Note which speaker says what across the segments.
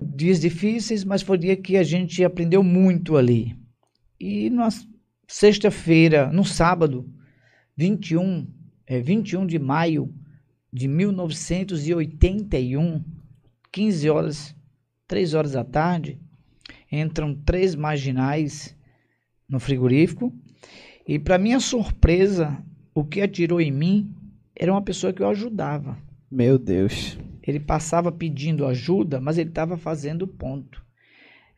Speaker 1: dias difíceis, mas foi dia que a gente aprendeu muito ali. E na sexta-feira, no sábado, 21, é, 21 de maio de 1981, 15 horas, 3 horas da tarde, entram três marginais no frigorífico. E para minha surpresa, o que atirou em mim era uma pessoa que eu ajudava.
Speaker 2: Meu Deus.
Speaker 1: Ele passava pedindo ajuda, mas ele estava fazendo ponto.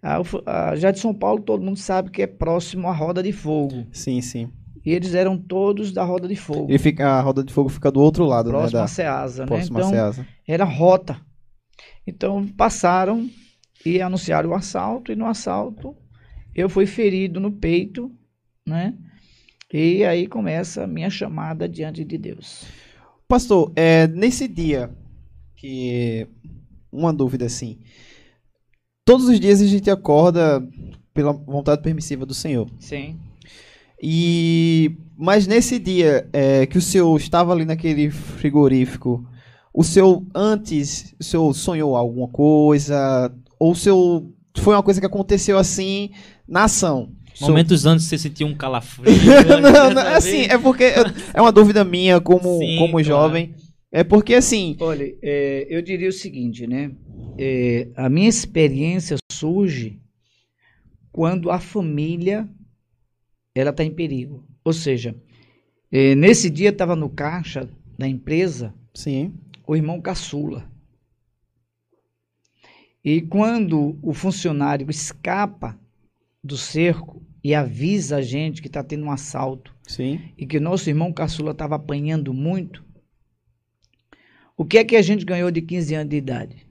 Speaker 1: Ah, ah, já de São Paulo, todo mundo sabe que é próximo à roda de fogo.
Speaker 2: Sim, sim.
Speaker 1: E eles eram todos da roda de fogo.
Speaker 2: Ele fica, a roda de fogo fica do outro lado,
Speaker 1: próximo
Speaker 2: né? Da,
Speaker 1: à Ceasa, né?
Speaker 2: próximo
Speaker 1: Então,
Speaker 2: Ceasa.
Speaker 1: era rota. Então passaram e anunciaram o assalto, e no assalto eu fui ferido no peito, né? E aí começa a minha chamada diante de Deus.
Speaker 2: Pastor, é, nesse dia que uma dúvida assim, todos os dias a gente acorda pela vontade permissiva do Senhor.
Speaker 1: Sim.
Speaker 2: E mas nesse dia é, que o senhor estava ali naquele frigorífico, o senhor antes, o senhor sonhou alguma coisa ou o senhor foi uma coisa que aconteceu assim na ação?
Speaker 3: Momentos antes você sentiu um calafrio.
Speaker 2: não, não, assim, é porque eu- é uma dúvida minha como,
Speaker 3: Sim,
Speaker 2: como
Speaker 3: claro.
Speaker 2: É porque assim,
Speaker 1: Olha, é, eu diria o seguinte, né? É, a minha experiência surge quando a família ela está em perigo. Ou seja, é, nesse dia estava no caixa da empresa
Speaker 2: sim,
Speaker 1: o irmão caçula. E quando o funcionário escapa do cerco e avisa a gente que está tendo um assalto
Speaker 2: sim,
Speaker 1: e que nosso irmão caçula estava apanhando muito, o que é que a gente ganhou de 15 anos de idade?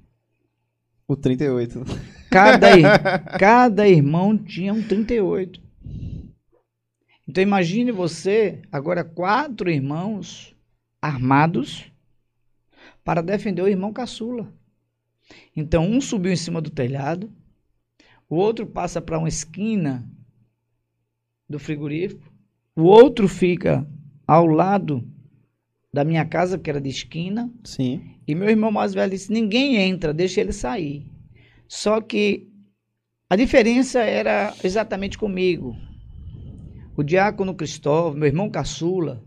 Speaker 2: o 38.
Speaker 1: Cada, ir- cada irmão tinha um 38. Então imagine você, agora quatro irmãos armados para defender o irmão caçula. Então um subiu em cima do telhado, o outro passa para uma esquina do frigorífico, o outro fica ao lado da minha casa, que era de esquina,
Speaker 2: Sim.
Speaker 1: e meu irmão mais velho disse: ninguém entra, deixa ele sair. Só que a diferença era exatamente comigo. O diácono Cristóvão, meu irmão caçula,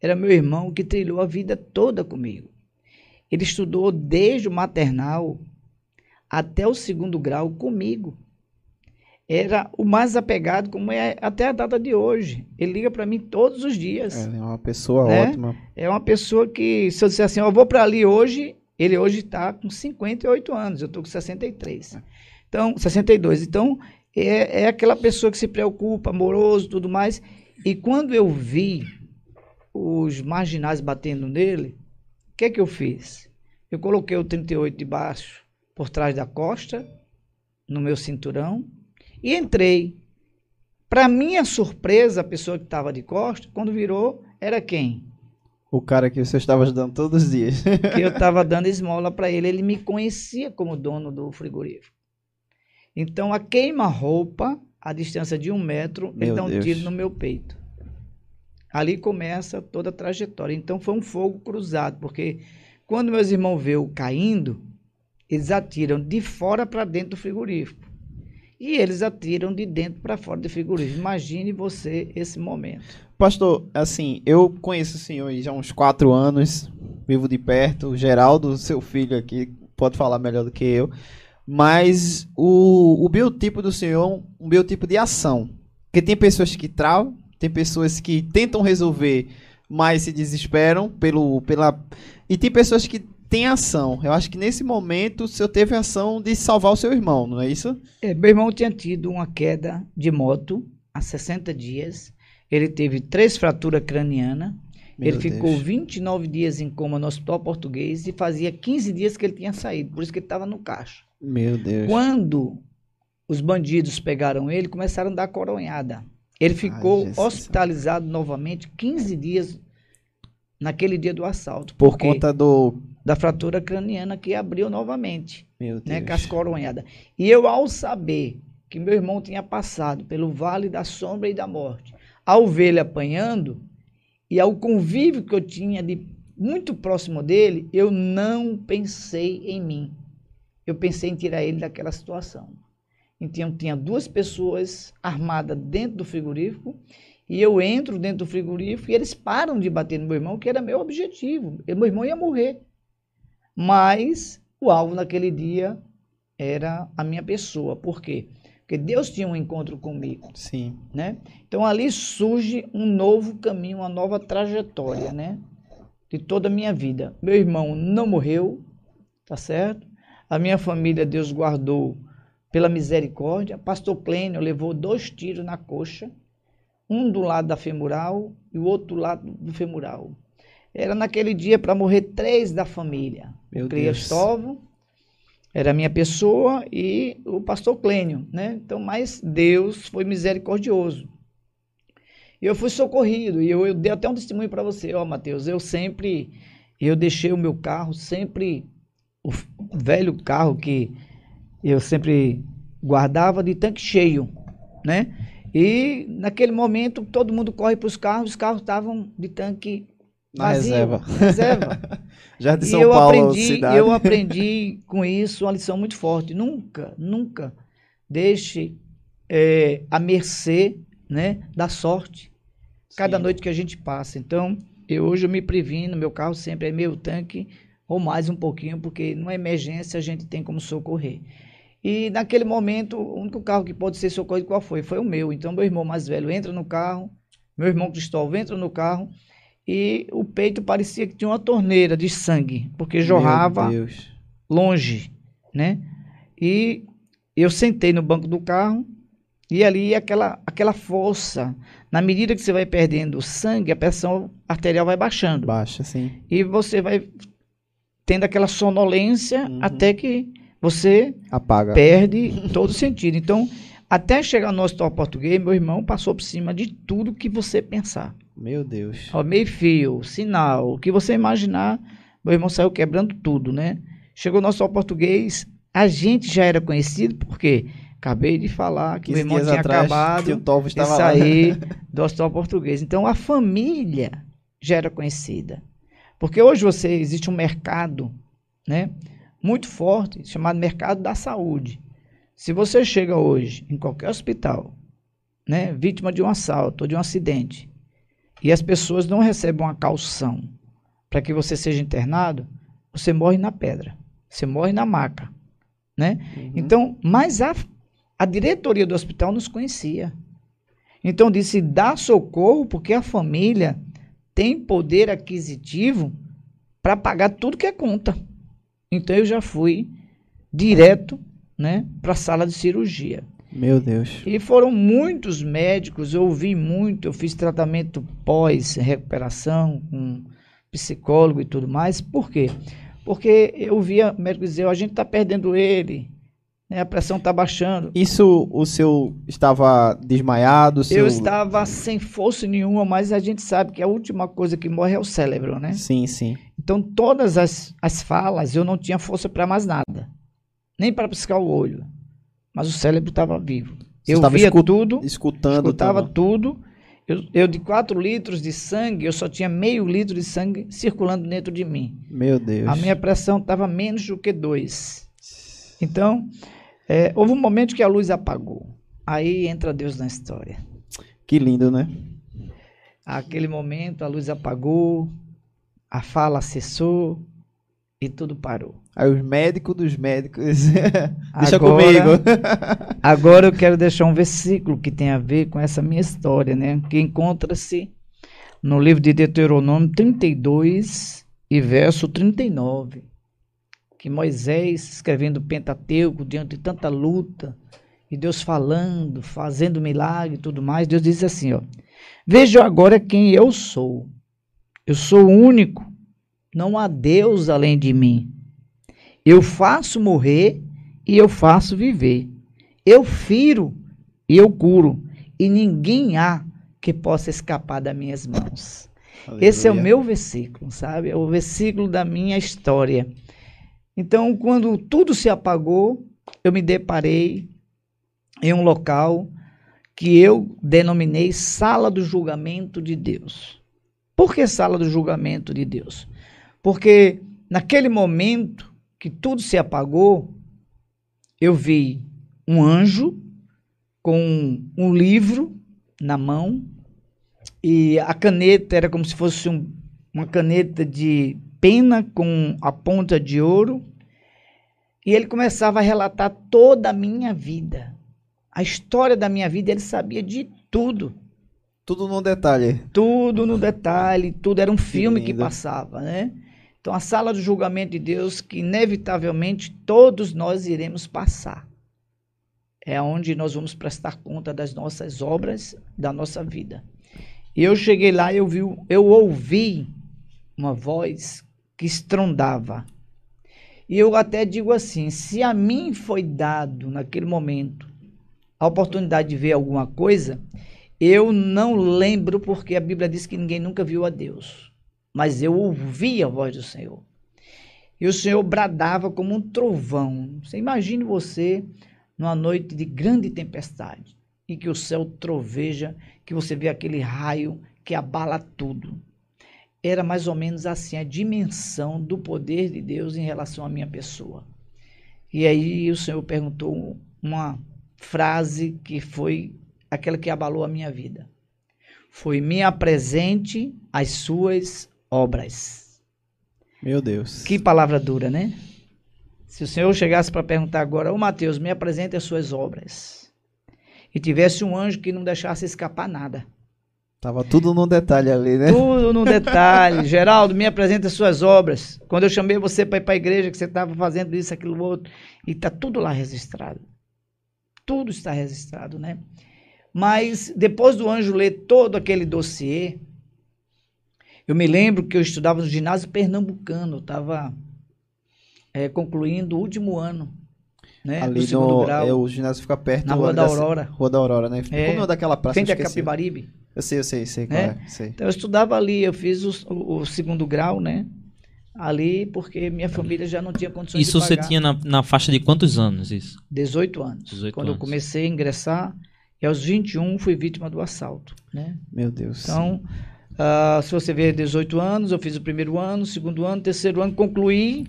Speaker 1: era meu irmão que trilhou a vida toda comigo. Ele estudou desde o maternal até o segundo grau comigo. Era o mais apegado, como é até a data de hoje. Ele liga para mim todos os dias.
Speaker 2: É uma pessoa
Speaker 1: Né?
Speaker 2: ótima.
Speaker 1: É uma pessoa que, se eu disser assim, eu vou para ali hoje, ele hoje está com 58 anos, eu estou com 63. Então, 62. Então, é, é aquela pessoa que se preocupa, amoroso, tudo mais. E quando eu vi os marginais batendo nele, o que é que eu fiz? Eu coloquei o 38 debaixo, por trás da costa, no meu cinturão, e entrei. Para minha surpresa, a pessoa que estava de costa, quando virou, era quem?
Speaker 2: O cara que você estava ajudando todos os dias.
Speaker 1: que eu estava dando esmola para ele. Ele me conhecia como dono do frigorífico. Então, a queima-roupa, a distância de um metro, ele dá um
Speaker 2: Deus.
Speaker 1: tiro no meu peito. Ali começa toda a trajetória. Então, foi um fogo cruzado, porque quando meus irmãos vê eu caindo, eles atiram de fora para dentro do frigorífico. E eles atiram de dentro para fora do frigorífico. Imagine você esse momento.
Speaker 2: Pastor, assim, eu conheço o senhor já há uns quatro anos, vivo de perto. O Geraldo, seu filho aqui, pode falar melhor do que eu. Mas o, o biotipo do senhor é um- um biotipo de ação. Porque tem pessoas que travam, tem pessoas que tentam resolver, mas se desesperam pelo, pela. E tem pessoas que têm ação. Eu acho que nesse momento o senhor teve ação de salvar o seu irmão, não é isso?
Speaker 1: É, meu irmão tinha tido uma queda de moto há 60 dias. Ele teve três fraturas cranianas.
Speaker 2: Meu
Speaker 1: ele ficou
Speaker 2: Deus.
Speaker 1: 29 dias em coma no hospital português e fazia 15 dias que ele tinha saído. Por isso que ele estava no caixa.
Speaker 2: Meu Deus.
Speaker 1: Quando os bandidos pegaram ele, começaram a dar coronhada. Ele ficou
Speaker 2: Jesus.
Speaker 1: hospitalizado novamente 15 dias naquele dia do assalto.
Speaker 2: Por conta do.
Speaker 1: Da fratura craniana que abriu novamente
Speaker 2: Meu Deus.
Speaker 1: né, com as coronhadas. E eu, ao saber que meu irmão tinha passado pelo vale da sombra e da morte, ao ele apanhando e ao convívio que eu tinha de muito próximo dele, eu não pensei em mim. eu pensei em tirar ele daquela situação. Então tinha duas pessoas armadas dentro do frigorífico e eu entro dentro do frigorífico e eles param de bater no meu irmão, que era meu objetivo. E meu irmão ia morrer. Mas o alvo naquele dia era a minha pessoa. Por quê? Porque Deus tinha um encontro comigo.
Speaker 2: Sim.
Speaker 1: Né? Então ali surge um novo caminho, uma nova trajetória, né? De toda a minha vida. Meu irmão não morreu, tá certo? A minha família Deus guardou pela misericórdia. Pastor Clênio levou dois tiros na coxa, um do lado da femoral e o outro do lado do femoral. Era naquele dia para morrer três da família.
Speaker 2: Meu
Speaker 1: Cristóvão, era a minha pessoa e o pastor Clênio, né? Então, mas Deus foi misericordioso. E eu fui socorrido, e eu, eu dei até um testemunho para você, ó, Mateus, eu sempre, eu deixei o meu carro, sempre, o velho carro que eu sempre guardava de tanque cheio, né? E naquele momento todo mundo corre para os carros, os carros estavam de tanque
Speaker 2: na
Speaker 1: vazio,
Speaker 2: reserva.
Speaker 1: reserva.
Speaker 2: Já de
Speaker 1: e
Speaker 2: São
Speaker 1: eu
Speaker 2: Paulo,
Speaker 1: aprendi,
Speaker 2: cidade.
Speaker 1: eu aprendi com isso uma lição muito forte. Nunca, nunca deixe é, a mercê né, da sorte. Cada
Speaker 2: Sim.
Speaker 1: noite que a gente passa. Então, eu, hoje eu me previno, meu carro sempre é meio tanque ou mais um pouquinho, porque numa emergência a gente tem como socorrer. E naquele momento, o único carro que pode ser socorrido qual foi? Foi o meu. Então, meu irmão mais velho entra no carro, meu irmão Cristóvão entra no carro e o peito parecia que tinha uma torneira de sangue, porque jorrava longe, né? E eu sentei no banco do carro e ali aquela aquela força, na medida que você vai perdendo sangue, a pressão arterial vai baixando
Speaker 2: Baixa, sim.
Speaker 1: e você vai tendo aquela sonolência
Speaker 2: Uhum.
Speaker 1: até que você
Speaker 2: Apaga.
Speaker 1: perde todo sentido. Então, até chegar no hospital português, meu irmão passou por cima de tudo que você pensar.
Speaker 2: Meu Deus.
Speaker 1: Ó, meio fio, sinal, o que você imaginar, meu irmão saiu quebrando tudo, né? Chegou no hospital português, a gente já era conhecido, porque acabei de falar que meu
Speaker 2: 15
Speaker 1: irmão tinha
Speaker 2: atrás,
Speaker 1: acabado
Speaker 2: tio Tovo
Speaker 1: de
Speaker 2: estava lá.
Speaker 1: sair do hospital português. Então a família já era conhecida. Porque hoje você existe um mercado, né, muito forte, chamado mercado da saúde. Se você chega hoje em qualquer hospital, né, vítima de um assalto ou de um acidente, e as pessoas não recebem uma calção para que você seja internado, você morre na pedra, você morre na maca, né?
Speaker 2: Uhum.
Speaker 1: Então, mas a, a diretoria do hospital nos conhecia. Então disse, dá socorro porque a família tem poder aquisitivo para pagar tudo que é conta. Então eu já fui direto, né, para a sala de cirurgia.
Speaker 2: Meu Deus.
Speaker 1: E foram muitos médicos, eu ouvi muito, eu fiz tratamento pós-recuperação, com psicólogo e tudo mais. Por quê? Porque eu via médico dizer, "Ó, a gente está perdendo ele, né, a pressão está baixando.
Speaker 2: Isso, o seu estava desmaiado? Seu...
Speaker 1: Eu estava sem força nenhuma, mas a gente sabe que a última coisa que morre é o cérebro, né?
Speaker 2: Sim, sim.
Speaker 1: Então, todas as, as falas, eu não tinha força para mais nada. Nem para piscar o olho. Mas o cérebro estava vivo.
Speaker 2: Você
Speaker 1: eu
Speaker 2: estava
Speaker 1: via
Speaker 2: escu-
Speaker 1: tudo,
Speaker 2: Escutando.
Speaker 1: escutava
Speaker 2: também.
Speaker 1: tudo. Eu, eu, de 4 litros de sangue, eu só tinha meio litro de sangue circulando dentro de mim.
Speaker 2: Meu Deus.
Speaker 1: A minha pressão estava menos do que 2. Então, é, houve um momento que a luz apagou. Aí entra Deus na história.
Speaker 2: Que lindo, né?
Speaker 1: Aquele momento a luz apagou, a fala cessou e tudo parou.
Speaker 2: Aí os médicos dos médicos. Deixa
Speaker 1: Agora-
Speaker 2: comigo.
Speaker 1: Agora eu quero deixar um versículo que tem a ver com essa minha história, né? Que encontra-se no livro de Deuteronômio 32 e verso 39. Que Moisés, escrevendo o Pentateuco, diante de tanta luta, e Deus falando, fazendo milagre e tudo mais, Deus diz assim, ó: Veja agora quem eu sou. Eu sou o único. Não há Deus além de mim. Eu faço morrer e eu faço viver. Eu firo e eu curo. E ninguém há que possa escapar das minhas mãos. Esse é o
Speaker 2: Aleluia.
Speaker 1: meu versículo, sabe? É o versículo da minha história. Então, quando tudo se apagou, eu me deparei em um local que eu denominei sala do julgamento de Deus. Por que sala do julgamento de Deus? Porque naquele momento que tudo se apagou, eu vi um anjo com um livro na mão e a caneta era como se fosse um, uma caneta de pena com a ponta de ouro. E ele começava a relatar toda a minha vida. A história da minha vida, ele sabia de tudo.
Speaker 2: Tudo no detalhe.
Speaker 1: Tudo no detalhe, tudo era um filme que passava, né? Então a sala do julgamento de Deus que inevitavelmente todos nós iremos passar. É onde nós vamos prestar conta das nossas obras, da nossa vida. E eu cheguei lá e eu vi, eu ouvi uma voz que estrondava. E eu até digo assim, se a mim foi dado naquele momento a oportunidade de ver alguma coisa, eu não lembro porque a Bíblia diz que ninguém nunca viu a Deus. Mas eu ouvi a voz do Senhor. E o Senhor bradava como um trovão. Você imagine você numa noite de grande tempestade e que o céu troveja, que você vê aquele raio que abala tudo. Era mais ou menos assim a dimensão do poder de Deus em relação à minha pessoa. E aí o Senhor perguntou uma frase que foi aquela que abalou a minha vida. Foi me apresente as suas obras.
Speaker 2: Meu Deus.
Speaker 1: Que palavra dura, né? Se o Senhor chegasse para perguntar agora, ô Mateus, me apresente as suas obras. E tivesse um anjo que não deixasse escapar nada.
Speaker 2: Tava tudo no detalhe ali, né?
Speaker 1: Tudo no detalhe. Geraldo, me apresenta as suas obras. Quando eu chamei você para ir para a igreja, que você estava fazendo isso, aquilo, outro. E está tudo lá registrado. Tudo está registrado, né? Mas depois do anjo ler todo aquele dossiê, eu me lembro que eu estudava no ginásio pernambucano, estava é, concluindo o último ano, né? do
Speaker 2: Ali
Speaker 1: segundo
Speaker 2: no.
Speaker 1: grau,
Speaker 2: É, o ginásio fica perto
Speaker 1: na Rua da
Speaker 2: dessa-
Speaker 1: Aurora,
Speaker 2: Rua da Aurora, né?
Speaker 1: É.
Speaker 2: Como é nome daquela praça?
Speaker 1: frente
Speaker 2: Eu
Speaker 1: a. Capibaribe.
Speaker 2: Eu sei, eu sei, sei qual
Speaker 1: É?
Speaker 2: é. Sei.
Speaker 1: Então eu estudava ali, eu fiz o, o- o segundo grau, né? Ali, porque minha família já não tinha condições
Speaker 3: Isso
Speaker 1: de
Speaker 3: você
Speaker 1: pagar.
Speaker 3: tinha na, na faixa de quantos anos isso?
Speaker 1: 18 anos.
Speaker 3: 18
Speaker 1: quando eu
Speaker 3: anos.
Speaker 1: comecei a ingressar, e aos 21 fui vítima do assalto, né?
Speaker 2: Meu Deus.
Speaker 1: Então, ah, se você ver 18 anos, eu fiz o primeiro ano, segundo ano, terceiro ano, concluí,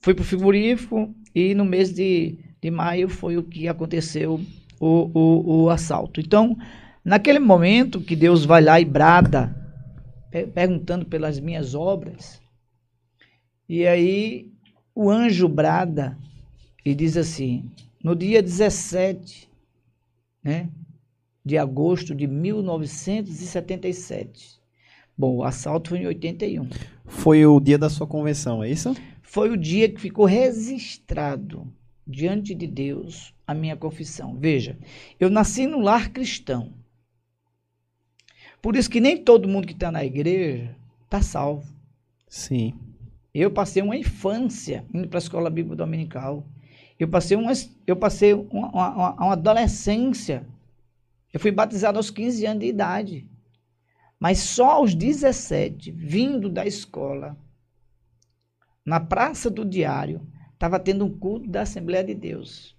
Speaker 1: fui para o frigorífico e no mês de, de maio foi o que aconteceu o, o, o assalto. Então, naquele momento que Deus vai lá e brada, pe- perguntando pelas minhas obras, e aí o anjo brada e diz assim, no dia 17, né, de agosto de 1977. Bom, o assalto foi em 81.
Speaker 2: Foi o dia da sua convenção, é isso?
Speaker 1: Foi o dia que ficou registrado diante de Deus a minha confissão. Veja, eu nasci no lar cristão. Por isso que nem todo mundo que está na igreja está salvo.
Speaker 2: Sim.
Speaker 1: Eu passei uma infância indo para a escola bíblica dominical. Eu passei uma, eu passei uma, uma- uma adolescência. Eu fui batizado aos 15 anos de idade. Mas só aos 17, vindo da escola, na Praça do Diário, estava tendo um culto da Assembleia de Deus.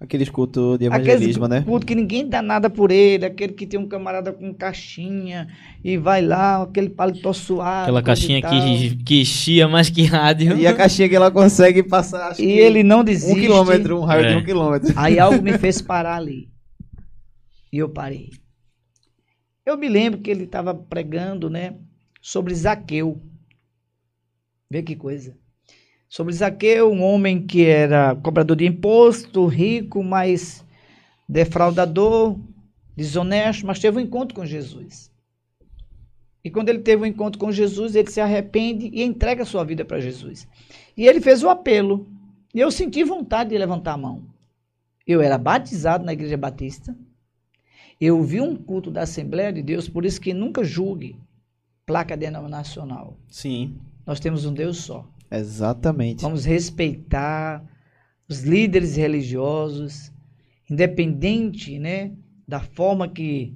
Speaker 2: Aquele culto de
Speaker 1: Aquele
Speaker 2: evangelismo, né?
Speaker 1: culto que ninguém dá nada por ele, aquele que tem um camarada com caixinha e vai lá, aquele paletó suado.
Speaker 3: Aquela caixinha que, que chia mais que rádio.
Speaker 2: E a caixinha que ela consegue passar, acho
Speaker 1: E
Speaker 2: que
Speaker 1: ele não desiste.
Speaker 2: um quilômetro, um raio de
Speaker 3: É.
Speaker 2: um quilômetro.
Speaker 1: Aí algo me fez parar ali. E eu parei. Eu me lembro que ele estava pregando, né, sobre Zaqueu. Vê que coisa. Sobre Zaqueu, um homem que era cobrador de imposto, rico, mas defraudador, desonesto, mas teve um encontro com Jesus. E quando ele teve um encontro com Jesus, ele se arrepende e entrega sua vida para Jesus. E ele fez o apelo. E eu senti vontade de levantar a mão. Eu era batizado na igreja batista. Eu vi um culto da Assembleia de Deus, por isso que nunca julgue placa denominacional.
Speaker 2: Sim,
Speaker 1: Nós temos um Deus só.
Speaker 2: exatamente.
Speaker 1: Vamos respeitar os líderes religiosos, independente, né, da forma que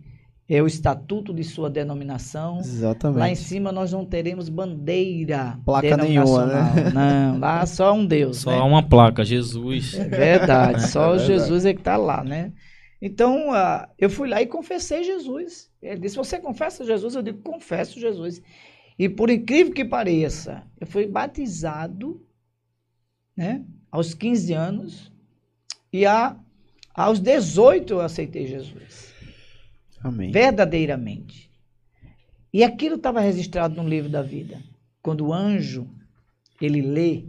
Speaker 1: é o estatuto de sua denominação.
Speaker 2: Exatamente.
Speaker 1: Lá em cima nós não teremos bandeira
Speaker 2: Placa nenhuma, né?
Speaker 1: Não, lá só um Deus.
Speaker 3: Só
Speaker 1: né?
Speaker 3: uma placa, Jesus.
Speaker 1: É verdade, só
Speaker 2: É verdade.
Speaker 1: Jesus é que está lá, né? Então, ah, eu fui lá e confessei Jesus. Ele disse: Você confessa Jesus? Eu digo: Confesso Jesus. E por incrível que pareça, eu fui batizado, né? Aos 15 anos, E a, aos 18 eu aceitei Jesus.
Speaker 2: Amém.
Speaker 1: Verdadeiramente. E aquilo estava registrado no livro da vida. Quando o anjo, ele lê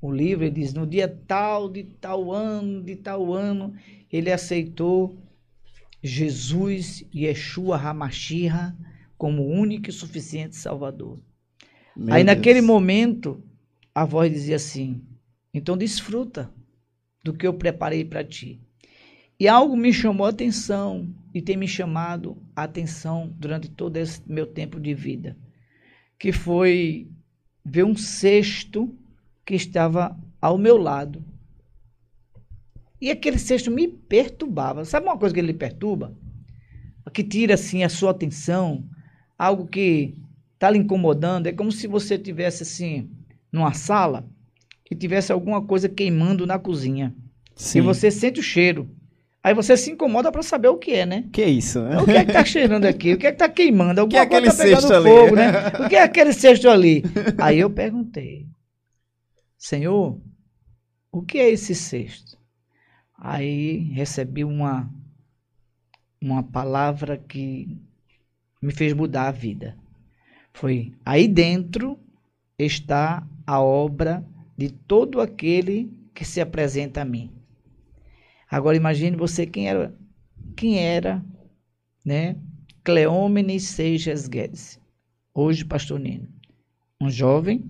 Speaker 1: o livro, ele diz, no dia tal, de tal ano, de tal ano, ele aceitou Jesus, Yeshua Hamashirra, como único e suficiente Salvador.
Speaker 2: Meu
Speaker 1: Aí
Speaker 2: Deus.
Speaker 1: naquele momento, a voz dizia assim: então desfruta do que eu preparei para ti. E algo me chamou a atenção e tem me chamado a atenção durante todo esse meu tempo de vida, que foi ver um cesto que estava ao meu lado. E aquele cesto me perturbava. Sabe uma coisa que ele perturba? Que tira assim a sua atenção, algo que está lhe incomodando. É como se você tivesse assim numa sala e tivesse alguma coisa queimando na cozinha.
Speaker 2: Sim.
Speaker 1: E você sente o cheiro. Aí você se incomoda para saber o que é, né?
Speaker 2: Que isso, né?
Speaker 1: O que é que tá cheirando aqui? O que é que tá queimando?
Speaker 2: que é
Speaker 1: Alguma coisa
Speaker 2: aquele
Speaker 1: tá pegando
Speaker 2: cesto ali?
Speaker 1: fogo, né? O que é aquele cesto ali? Aí eu perguntei, Senhor, o que é esse cesto? Aí recebi uma, uma palavra que me fez mudar a vida. Foi, aí dentro está a obra de todo aquele que se apresenta a mim. Agora imagine você quem era, quem era, né? Cleómenes Seixas Guedes, hoje pastor Nino. Um jovem,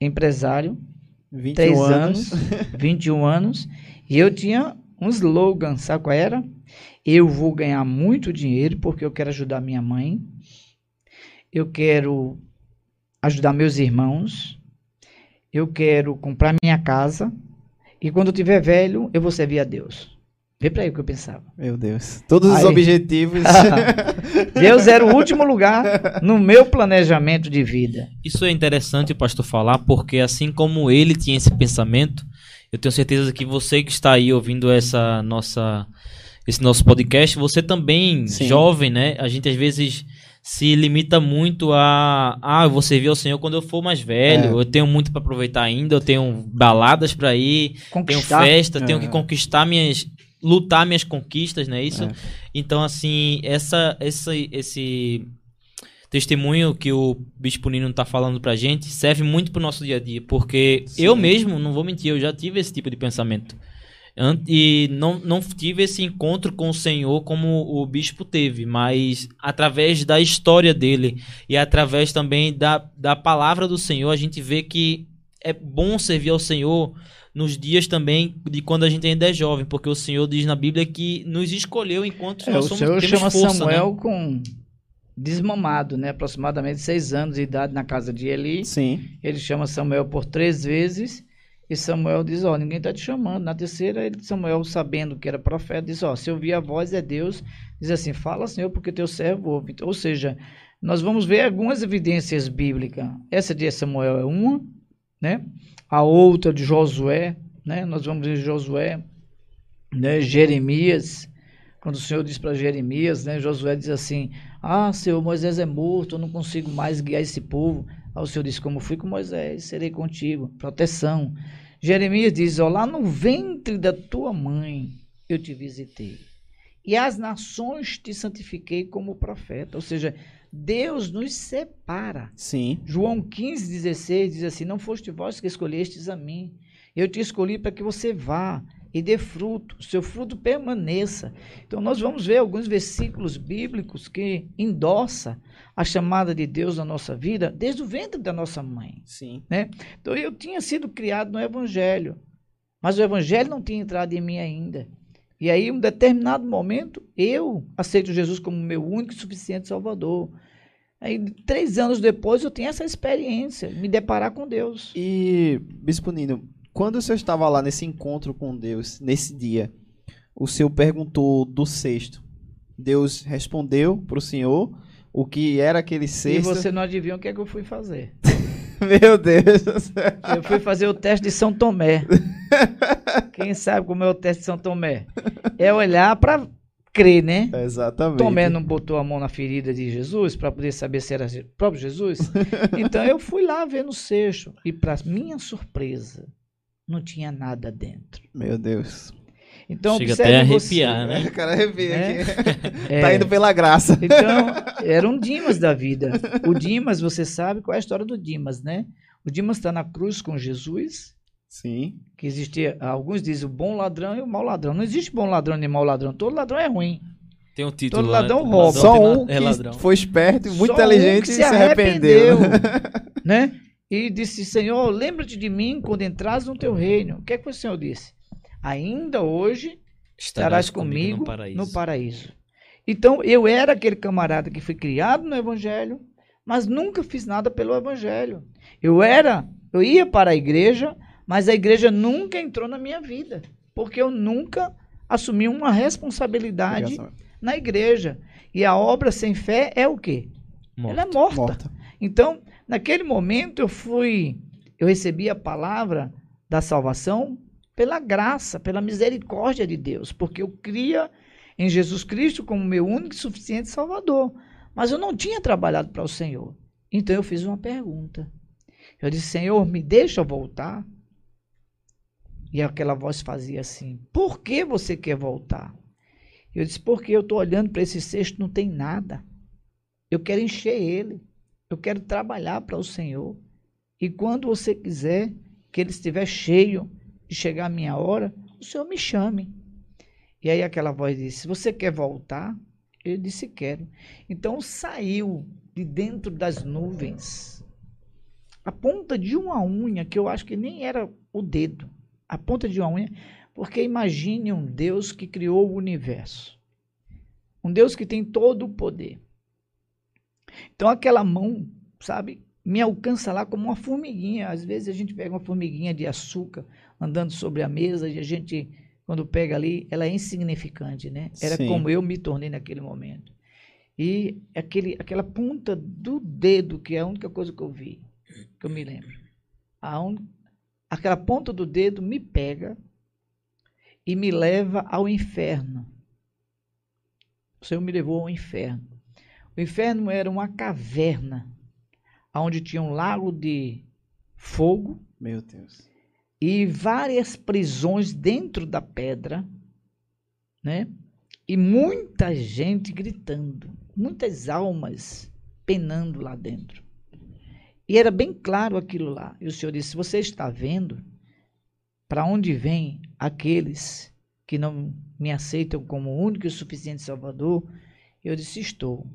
Speaker 1: empresário,
Speaker 2: 21
Speaker 1: três anos, 21 anos, e eu tinha um slogan, sabe qual era? Eu vou ganhar muito dinheiro porque eu quero ajudar minha mãe, eu quero ajudar meus irmãos, eu quero comprar minha casa, e quando eu tiver velho, eu vou servir a Deus. Vê para aí o que eu pensava.
Speaker 2: Meu Deus. Todos os
Speaker 1: Aí.
Speaker 2: objetivos.
Speaker 1: Deus era o último lugar no meu planejamento de vida.
Speaker 3: Isso é interessante o pastor falar, porque assim como ele tinha esse pensamento, eu tenho certeza que você que está aí ouvindo essa nossa esse nosso podcast, você também,
Speaker 2: Sim.
Speaker 3: jovem, né? A gente às vezes se limita muito a ah, eu vou servir ao Senhor quando eu for mais velho,
Speaker 2: É.
Speaker 3: eu tenho muito para aproveitar ainda, eu tenho baladas para ir, tenho
Speaker 1: Conquistar.
Speaker 3: festa, tenho que
Speaker 2: É.
Speaker 3: conquistar minhas lutar minhas conquistas, não é isso?
Speaker 2: É.
Speaker 3: Então assim, essa essa esse testemunho que o Bispo Nino tá falando pra gente serve muito pro nosso dia a dia, porque
Speaker 2: Sim.
Speaker 3: eu mesmo, não vou mentir, eu já tive esse tipo de pensamento. E não, não tive esse encontro com o Senhor como o bispo teve, mas através da história dele e através também da, da palavra do Senhor, a gente vê que é bom servir ao Senhor nos dias também de quando a gente ainda é jovem, porque o Senhor diz na Bíblia que nos escolheu enquanto
Speaker 1: É,
Speaker 3: nós
Speaker 1: o
Speaker 3: somos,
Speaker 1: Senhor
Speaker 3: temos
Speaker 1: chama
Speaker 3: força, né?
Speaker 1: Samuel com desmamado, né? Aproximadamente seis anos de idade na casa de Eli.
Speaker 2: Sim.
Speaker 1: Ele chama Samuel por três vezes. E Samuel diz, ó, ninguém está te chamando. Na terceira, ele, Samuel, sabendo que era profeta, diz, ó, se eu ouvir a voz é Deus, diz assim, fala, Senhor, porque teu servo ouve. Ou seja, nós vamos ver algumas evidências bíblicas. Essa de Samuel é uma, né? A outra de Josué, né? Nós vamos ver Josué, né? Jeremias, quando o Senhor diz para Jeremias, né? Josué diz assim, ah, Senhor, Moisés é morto, eu não consigo mais guiar esse povo. Aí o Senhor disse, como fui com Moisés, serei contigo. Proteção. Jeremias diz, ó, lá no ventre da tua mãe eu te visitei. E as nações te santifiquei como profeta. Ou seja, Deus nos separa.
Speaker 2: Sim.
Speaker 1: João 15, 16 diz assim: Não foste vós que escolhestes a mim. Eu te escolhi para que você vá e dê fruto, seu fruto permaneça. Então, nós vamos ver alguns versículos bíblicos que endossa a chamada de Deus na nossa vida desde o ventre da nossa mãe.
Speaker 2: Sim.
Speaker 1: Então, eu tinha sido criado no Evangelho, mas o Evangelho não tinha entrado em mim ainda. E aí, em um determinado momento, eu aceito Jesus como meu único e suficiente Salvador. Aí, três anos depois, eu tenho essa experiência, me deparar com Deus.
Speaker 2: E, Bispo Nino, quando o senhor estava lá nesse encontro com Deus, nesse dia, o senhor perguntou do cesto. Deus respondeu para o senhor o que era aquele
Speaker 1: E
Speaker 2: cesto.
Speaker 1: você não adivinha o que é que eu fui fazer.
Speaker 2: Meu Deus.
Speaker 1: Eu fui fazer o teste de São Tomé. Quem sabe como é o teste de São Tomé? É olhar para crer, né?
Speaker 2: Exatamente.
Speaker 1: Tomé não botou a mão na ferida de Jesus para poder saber se era o próprio Jesus. Então eu fui lá ver no cesto e para minha surpresa não tinha nada dentro.
Speaker 2: Meu Deus.
Speaker 1: Então,
Speaker 3: Chega até a
Speaker 1: você.
Speaker 3: arrepiar, né?
Speaker 2: O cara arrepia
Speaker 1: É.
Speaker 2: aqui.
Speaker 1: É,
Speaker 2: Tá indo pela graça.
Speaker 1: Então, era um Dimas da vida. O Dimas, você sabe qual é a história do Dimas, né? O Dimas está na cruz com Jesus,
Speaker 2: Sim.
Speaker 1: que existia, alguns dizem o bom ladrão e o mau ladrão. Não existe bom ladrão nem mau ladrão, todo ladrão é ruim.
Speaker 3: Tem um título.
Speaker 1: Todo ladrão
Speaker 3: todo
Speaker 1: rouba.
Speaker 2: Só um
Speaker 3: é
Speaker 2: que
Speaker 3: ladrão.
Speaker 2: foi esperto e muito
Speaker 1: Só um
Speaker 2: inteligente
Speaker 1: que
Speaker 2: e se arrependeu.
Speaker 1: né? E disse, Senhor, lembra-te de mim quando entras no teu reino. O que é que o Senhor disse? Ainda hoje estarás comigo
Speaker 3: no paraíso.
Speaker 1: no paraíso. Então, eu era aquele camarada que foi criado no evangelho, mas nunca fiz nada pelo evangelho. Eu era, eu ia para a igreja, mas a igreja nunca entrou na minha vida, porque eu nunca assumi uma responsabilidade na igreja. E a obra sem fé é o quê? Ela é morta.
Speaker 2: Morta.
Speaker 1: Então, naquele momento eu fui, eu recebi a palavra da salvação pela graça, pela misericórdia de Deus, porque eu cria em Jesus Cristo como meu único e suficiente Salvador. Mas eu não tinha trabalhado para o Senhor. Então eu fiz uma pergunta. Eu disse, Senhor, me deixa voltar? E aquela voz fazia assim: Por que você quer voltar? Eu disse: Porque eu estou olhando para esse cesto, não tem nada. Eu quero encher ele. Eu quero trabalhar para o Senhor. E quando você quiser que ele estiver cheio de chegar a minha hora, o Senhor me chame. E aí aquela voz disse: Você quer voltar? Eu disse: Quero. Então saiu de dentro das nuvens a ponta de uma unha, que eu acho que nem era o dedo, a ponta de uma unha, porque imagine um Deus que criou o universo. Um Deus que tem todo o poder. Então aquela mão, sabe, me alcança lá como uma formiguinha. Às vezes a gente pega uma formiguinha de açúcar andando sobre a mesa e a gente, quando pega ali, ela é insignificante, né? Era
Speaker 2: Sim.
Speaker 1: como eu me tornei naquele momento. E aquele, aquela ponta do dedo, que é a única coisa que eu vi, que eu me lembro. A un... Aquela ponta do dedo me pega e me leva ao inferno. O Senhor me levou ao inferno. O inferno era uma caverna onde tinha um lago de fogo
Speaker 2: Meu Deus.
Speaker 1: e várias prisões dentro da pedra, né? E muita gente gritando, muitas almas penando lá dentro. E era bem claro aquilo lá. E o Senhor disse: Você está vendo para onde vêm aqueles que não me aceitam como o único e suficiente Salvador? Eu disse: Estou.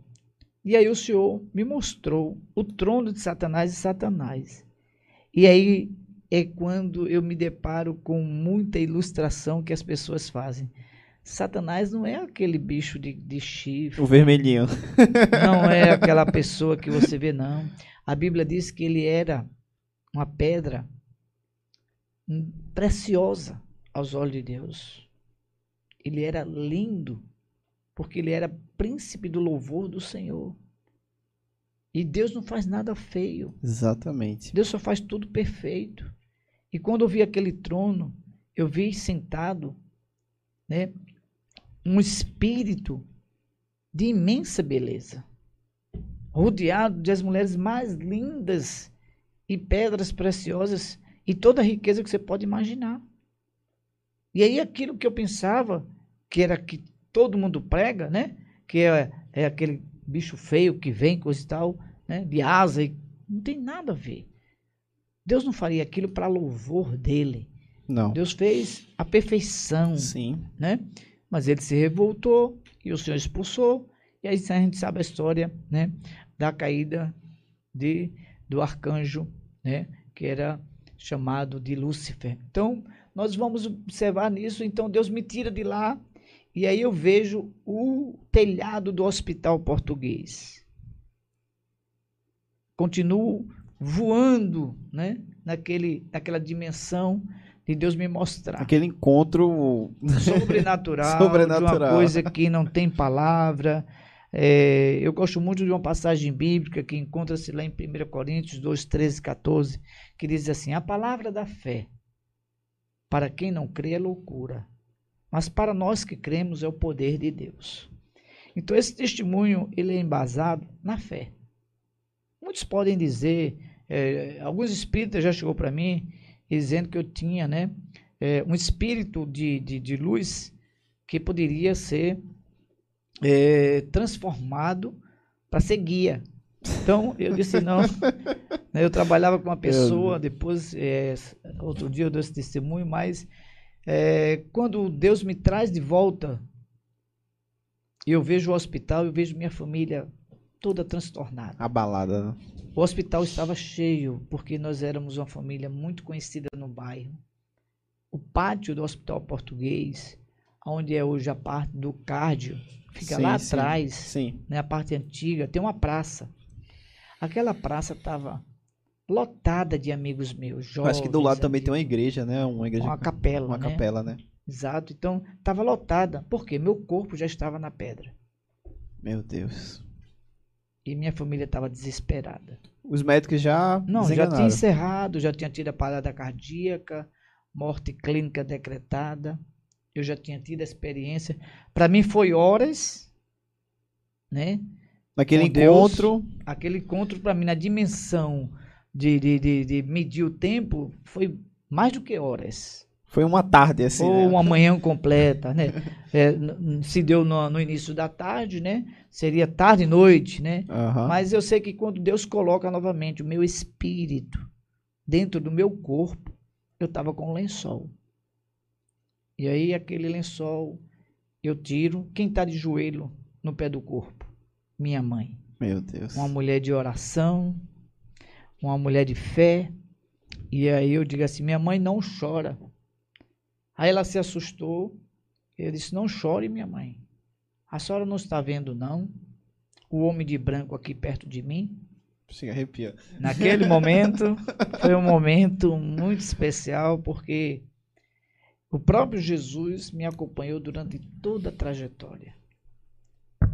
Speaker 1: E aí o Senhor me mostrou o trono de Satanás e Satanás. E aí é quando eu me deparo com muita ilustração que as pessoas fazem. Satanás não é aquele bicho de, de chifre,
Speaker 2: O vermelhinho.
Speaker 1: não é aquela pessoa que você vê, não. A Bíblia diz que ele era uma pedra preciosa aos olhos de Deus. Ele era lindo, porque ele era príncipe do louvor do Senhor. E Deus não faz nada feio.
Speaker 2: Exatamente.
Speaker 1: Deus só faz tudo perfeito. E quando eu vi aquele trono, eu vi sentado, né, um espírito de imensa beleza, rodeado de as mulheres mais lindas e pedras preciosas e toda a riqueza que você pode imaginar. E aí aquilo que eu pensava que era que todo mundo prega, né, que é, é aquele bicho feio que vem coisa e tal, né, de asa e não tem nada a ver. Deus não faria aquilo para louvor dele.
Speaker 2: Não.
Speaker 1: Deus fez a perfeição,
Speaker 2: Sim.
Speaker 1: né? Mas ele se revoltou e o Senhor expulsou. E aí a gente sabe a história, né, da caída de do arcanjo, né, que era chamado de Lúcifer. Então, nós vamos observar nisso, então Deus me tira de lá e aí eu vejo o telhado do hospital português. Continuo voando, né, naquele naquela dimensão de Deus me mostrar
Speaker 2: Aquele encontro.
Speaker 1: sobrenatural,
Speaker 2: Sobrenatural.
Speaker 1: uma coisa que não tem palavra. É, eu gosto muito de uma passagem bíblica que encontra-se lá em 1 Coríntios 2, 13, 14, que diz assim: A palavra da fé, para quem não crê, é loucura, mas para nós que cremos é o poder de Deus. Então, esse testemunho ele é embasado na fé. Muitos podem dizer, é, alguns espíritas já chegou para mim dizendo que eu tinha, né, é, um espírito de, de, de luz que poderia ser é, transformado para ser guia. Então eu disse não. Eu trabalhava com uma pessoa, depois é, outro dia eu dei esse testemunho, mas é, quando Deus me traz de volta, eu vejo o hospital, eu vejo minha família toda transtornada.
Speaker 2: Abalada. Né?
Speaker 1: O hospital estava cheio porque nós éramos uma família muito conhecida no bairro. O pátio do Hospital Português, onde é hoje a parte do cardio, fica sim, lá atrás, sim. Né, a parte antiga, tem uma praça. Aquela praça estava lotada de amigos meus, jovens.
Speaker 2: Acho que do lado também tem uma igreja, né? Uma igreja.
Speaker 1: Uma capela,
Speaker 2: Uma
Speaker 1: né?
Speaker 2: capela, né?
Speaker 1: Exato. Então, estava lotada. Por quê? Meu corpo já estava na pedra.
Speaker 2: Meu Deus.
Speaker 1: E minha família estava desesperada.
Speaker 2: Os médicos já
Speaker 1: Não, já tinha encerrado, já tinha tido a parada cardíaca, morte clínica decretada. Eu já tinha tido a experiência. Para mim foi horas, né?
Speaker 2: Naquele encontro.
Speaker 1: Deus, aquele encontro, para mim, na dimensão de, de, de, de, medir o tempo, foi mais do que horas.
Speaker 2: Foi uma tarde, assim.
Speaker 1: Ou né? uma manhã completa, né? É, se deu no, no, início da tarde, né? Seria tarde e noite, né? Uhum. Mas eu sei que quando Deus coloca novamente o meu espírito dentro do meu corpo, eu estava com um lençol. E aí aquele lençol eu tiro. Quem está de joelho no pé do corpo? minha mãe.
Speaker 2: Meu Deus.
Speaker 1: Uma mulher de oração, uma mulher de fé. E aí eu digo assim: minha mãe não chora. Aí ela se assustou. Eu disse: não chore, minha mãe. A senhora não está vendo, não? O homem de branco aqui perto de mim.
Speaker 2: Se arrepia.
Speaker 1: Naquele momento, foi um momento muito especial, porque o próprio Jesus me acompanhou durante toda a trajetória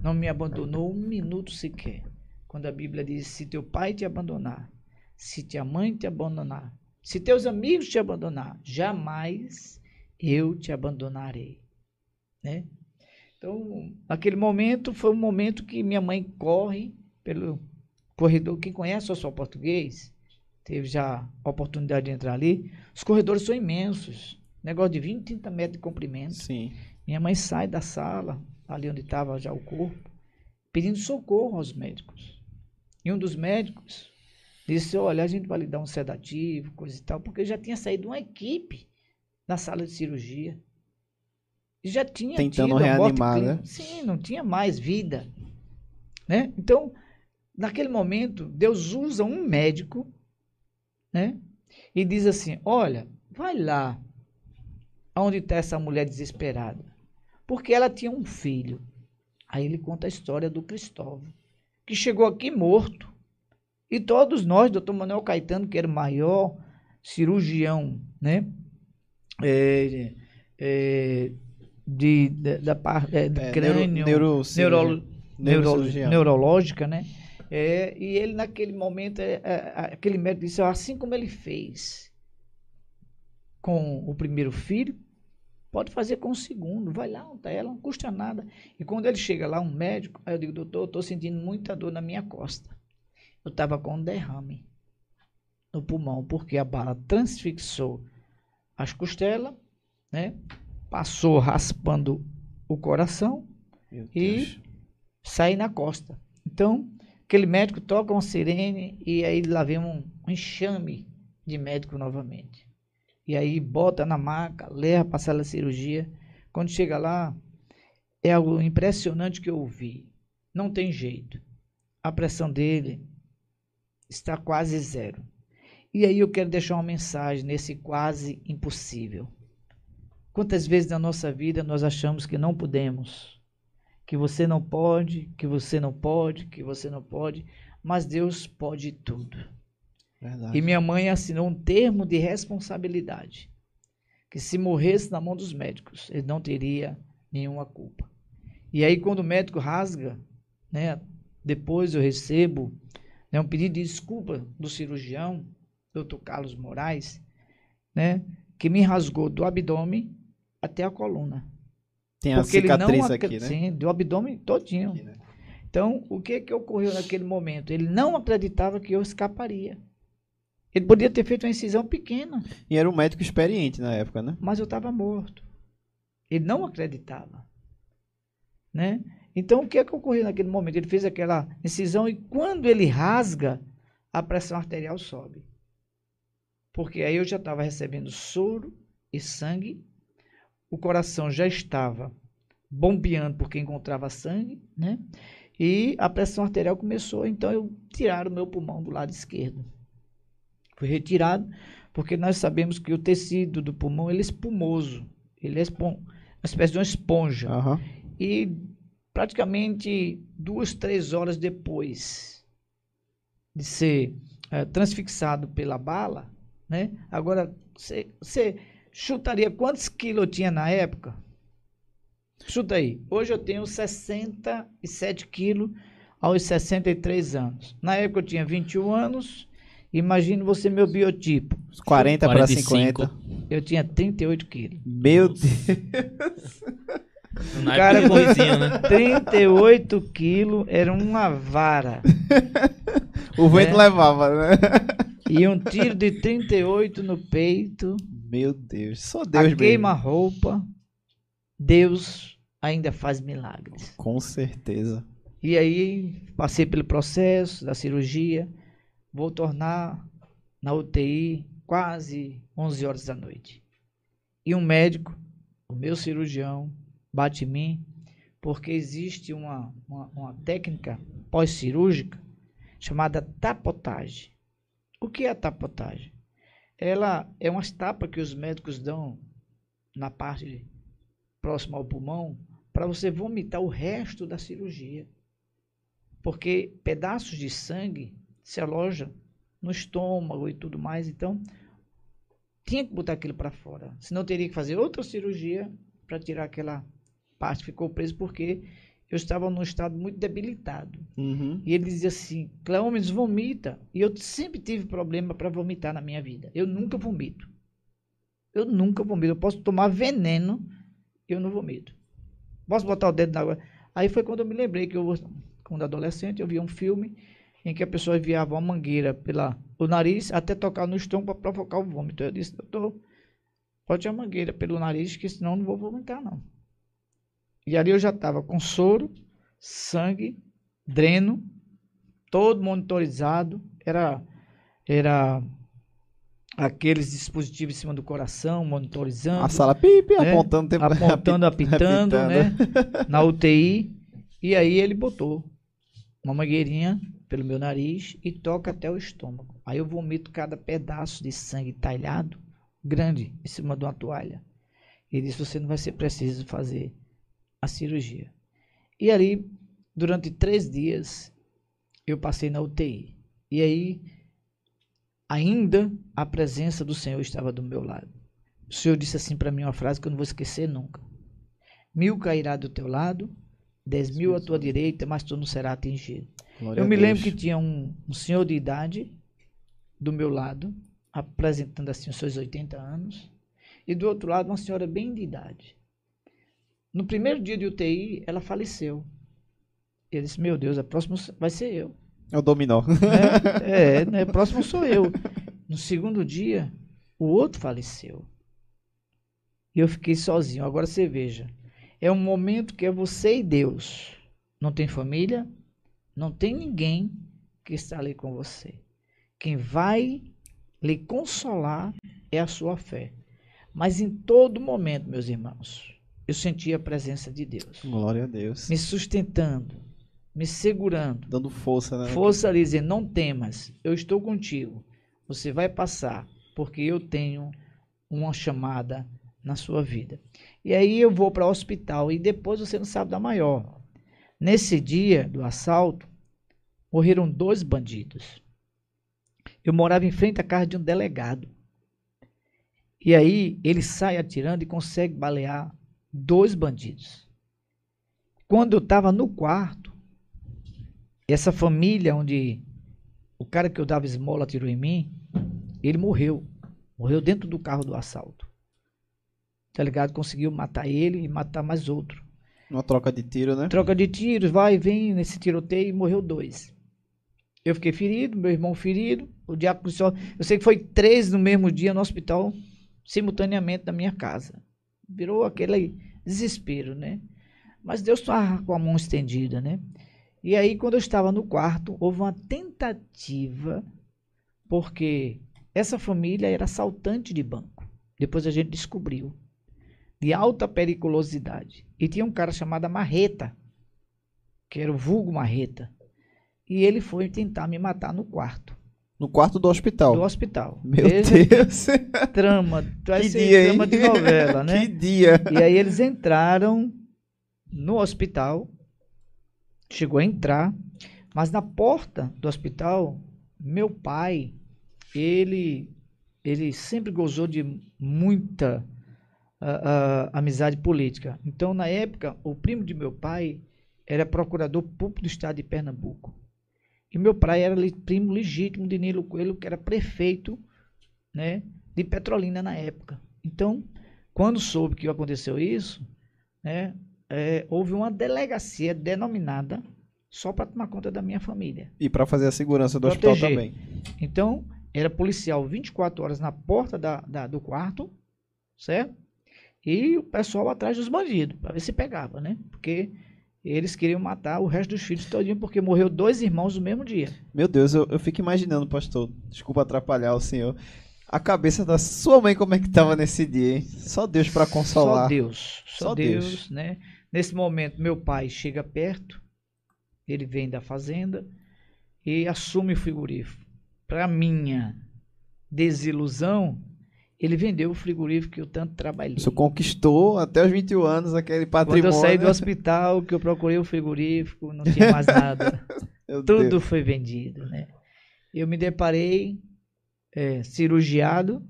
Speaker 1: não me abandonou um minuto sequer. Quando a Bíblia diz: se teu pai te abandonar, se tua mãe te abandonar, se teus amigos te abandonar, jamais eu te abandonarei. Né? Então, naquele momento, foi um momento que minha mãe corre pelo corredor. Quem conhece o só português, teve já a oportunidade de entrar ali. Os corredores são imensos negócio de 20, 30 metros de comprimento.
Speaker 2: Sim.
Speaker 1: Minha mãe sai da sala, ali onde estava já o corpo, pedindo socorro aos médicos. E um dos médicos disse: Olha, a gente vai lhe dar um sedativo, coisa e tal, porque já tinha saído uma equipe da sala de cirurgia. E já tinha
Speaker 2: Tentando tido reanimar, né?
Speaker 1: Sim, não tinha mais vida. Né? Então, naquele momento, Deus usa um médico né? e diz assim: Olha, vai lá, onde está essa mulher desesperada porque ela tinha um filho. Aí ele conta a história do Cristóvão, que chegou aqui morto. E todos nós, doutor Manuel Caetano, que era o maior cirurgião, né? É, é, de, de, da parte é, do é, crânio, neuro, neuro, neuro, neurológica, né? É, e ele naquele momento, é, é, aquele médico disse, assim como ele fez com o primeiro filho, Pode fazer com o segundo, vai lá, tá ela, não custa nada. E quando ele chega lá, um médico, aí eu digo, doutor, eu estou sentindo muita dor na minha costa. Eu estava com um derrame no pulmão, porque a bala transfixou as costelas, né? Passou raspando o coração e sai na costa. Então, aquele médico toca uma sirene e aí lá vem um, um enxame de médico novamente. E aí bota na maca, leva para a sala de cirurgia. Quando chega lá, é algo impressionante que eu ouvi. Não tem jeito. A pressão dele está quase zero. E aí eu quero deixar uma mensagem nesse quase impossível. Quantas vezes na nossa vida nós achamos que não podemos, que você não pode, que você não pode, que você não pode, mas Deus pode tudo. Verdade. E minha mãe assinou um termo de responsabilidade. Que se morresse na mão dos médicos, ele não teria nenhuma culpa. E aí, quando o médico rasga, né, depois eu recebo né, um pedido de desculpa do cirurgião, Dr. Carlos Moraes, né, que me rasgou do abdômen até a coluna.
Speaker 2: Tem a Porque cicatriz ele não, aqui, né?
Speaker 1: Sim, do abdômen todinho. Aqui, né? Então, o que que ocorreu naquele momento? Ele não acreditava que eu escaparia. Ele podia ter feito uma incisão pequena,
Speaker 2: E era um médico experiente na época, né?
Speaker 1: mas eu estava morto. Ele não acreditava. Né? Então, o que é que ocorreu naquele momento? Ele fez aquela incisão e quando ele rasga, a pressão arterial sobe. Porque aí eu já estava recebendo soro e sangue, o coração já estava bombeando porque encontrava sangue, né? E a pressão arterial começou, então eu tiraram o meu pulmão do lado esquerdo. Foi retirado, porque nós sabemos que o tecido do pulmão ele é espumoso, ele é espon uma espécie de uma esponja.
Speaker 2: Aham.
Speaker 1: E praticamente duas, três horas depois de ser eh, transfixado pela bala, né? Agora, você chutaria quantos quilos eu tinha na época? Chuta aí. Hoje eu tenho 67 quilos aos 63 anos. Na época eu tinha 21 anos. Imagine você meu biotipo.
Speaker 2: 40 para
Speaker 3: 45.
Speaker 2: 50.
Speaker 1: Eu tinha 38 quilos.
Speaker 2: Meu Deus.
Speaker 3: Na
Speaker 1: Cara,
Speaker 3: época do Luizinho, né?
Speaker 1: 38 quilos era uma vara.
Speaker 2: O vento
Speaker 1: É.
Speaker 2: levava, né?
Speaker 1: E um tiro de 38 no peito.
Speaker 2: Meu Deus. Só Deus mesmo.
Speaker 1: queima-roupa. Deus ainda faz milagres.
Speaker 2: Com certeza.
Speaker 1: E aí passei pelo processo da cirurgia. Vou tornar na UTI quase 11 horas da noite. E um médico, o meu cirurgião, bate em mim, porque existe uma, uma, uma técnica pós-cirúrgica chamada tapotagem. O que é a tapotagem? Ela é umas tapas que os médicos dão na parte próxima ao pulmão para você vomitar o resto da cirurgia. Porque pedaços de sangue se alojam no estômago e tudo mais, então tinha que botar aquilo para fora. Senão teria que fazer outra cirurgia para tirar aquela parte que ficou presa, porque eu estava num estado muito debilitado.
Speaker 2: Uhum.
Speaker 1: E ele dizia assim: Cleômenes, vomita. E eu sempre tive problema para vomitar na minha vida. Eu nunca vomito. Eu nunca vomito. Eu posso tomar veneno, eu não vomito. Posso botar o dedo na água. Aí foi quando eu me lembrei que eu, quando adolescente, eu via um filme em que a pessoa enviava uma mangueira pela o nariz até tocar no estômago para provocar o vômito. Eu disse, doutor, pode a mangueira pelo nariz, que senão não vou vomitar, não. E ali eu já estava com soro, sangue, dreno, todo monitorizado. Era, era aqueles dispositivos em cima do coração, monitorizando,
Speaker 2: A sala pipi,
Speaker 1: né?
Speaker 2: apontando o tempo
Speaker 1: apontando, apitando,
Speaker 2: apitando.
Speaker 1: né? Na UTI. E aí ele botou uma mangueirinha pelo meu nariz e toca até o estômago. Aí eu vomito cada pedaço de sangue talhado, grande, em cima de uma toalha. Ele disse: Você não vai ser preciso fazer a cirurgia. E ali, durante três dias, eu passei na UTI. E aí, ainda a presença do Senhor estava do meu lado. O Senhor disse assim para mim uma frase que eu não vou esquecer nunca: Mil cairá do teu lado, dez mil à tua direita, mas tu não será atingido.
Speaker 2: Glória
Speaker 1: Eu me lembro que tinha um, um senhor de idade do meu lado, apresentando assim os seus 80 anos, e do outro lado uma senhora bem de idade. No primeiro dia de UTI, ela faleceu. Ele disse: Meu Deus, a próxima vai ser eu.
Speaker 2: É o dominó.
Speaker 1: É, é, né? Próximo sou eu. No segundo dia, o outro faleceu. E eu fiquei sozinho. Agora você veja. É um momento que é você e Deus. Não tem família, não tem ninguém que está ali com você. Quem vai lhe consolar é a sua fé. Mas em todo momento, meus irmãos, eu senti a presença de Deus.
Speaker 2: Glória a Deus.
Speaker 1: Me sustentando, me segurando.
Speaker 2: Dando força, né?
Speaker 1: Força ali dizer, não temas, eu estou contigo. Você vai passar, porque eu tenho uma chamada na sua vida. E aí eu vou para o hospital e depois você não sabe da maior. Nesse dia do assalto, morreram dois bandidos. Eu morava em frente à casa de um delegado. E aí ele sai atirando e consegue balear dois bandidos. Quando eu estava no quarto, essa família onde o cara que eu dava esmola atirou em mim, ele morreu. Morreu dentro do carro do assalto. O delegado conseguiu matar ele e matar mais outro.
Speaker 2: Uma troca de tiro, né?
Speaker 1: Troca de tiros, vai e vem nesse tiroteio e morreu dois. Eu fiquei ferido, meu irmão ferido, o diácono só. Eu sei que foi três no mesmo dia no hospital, simultaneamente na minha casa. Virou aquele desespero, né? Mas Deus estava com a mão estendida, né? E aí, quando eu estava no quarto, houve uma tentativa, porque essa família era assaltante de banco. Depois a gente descobriu. De alta periculosidade. E tinha um cara chamado Marreta, que era o vulgo Marreta. E ele foi tentar me matar no quarto.
Speaker 2: No quarto do hospital.
Speaker 1: Do hospital.
Speaker 2: Meu
Speaker 1: Veja
Speaker 2: Deus.
Speaker 1: Trama, vai
Speaker 2: que
Speaker 1: ser
Speaker 2: dia,
Speaker 1: trama
Speaker 2: hein?
Speaker 1: de novela, né?
Speaker 2: que dia.
Speaker 1: E aí eles entraram no hospital, chegou a entrar, mas na porta do hospital, meu pai, ele, ele sempre gozou de muita ah, ah, amizade política. Então, na época, o primo de meu pai era procurador público do estado de Pernambuco. E meu pai era primo legítimo de Nilo Coelho, que era prefeito né, de Petrolina na época. Então, quando soube que aconteceu isso, né, é, houve uma delegacia denominada só para tomar conta da minha família.
Speaker 2: E pra fazer a segurança do hospital
Speaker 1: Proteger.
Speaker 2: também.
Speaker 1: Então, era policial 24 horas na porta da, da- do quarto, certo? E o pessoal atrás dos bandidos, para ver se pegava, né? Porque eles queriam matar o resto dos filhos todinho, porque morreu dois irmãos no mesmo dia.
Speaker 2: Meu Deus, eu, eu fico imaginando, pastor. Desculpa atrapalhar o senhor. A cabeça da sua mãe como é que tava nesse dia, hein? Só Deus pra consolar.
Speaker 1: Só Deus, só,
Speaker 2: Só
Speaker 1: Deus,
Speaker 2: Deus.
Speaker 1: né? Nesse momento, meu pai chega perto, ele vem da fazenda e assume o frigorífico. Para minha desilusão, ele vendeu o frigorífico que eu tanto trabalhei.
Speaker 2: Senhor conquistou até os 21 anos aquele
Speaker 1: Quando
Speaker 2: patrimônio.
Speaker 1: eu saí do hospital, que eu procurei o frigorífico, não tinha mais nada. Tudo
Speaker 2: Deus.
Speaker 1: foi vendido, né? Eu me deparei é, cirurgiado,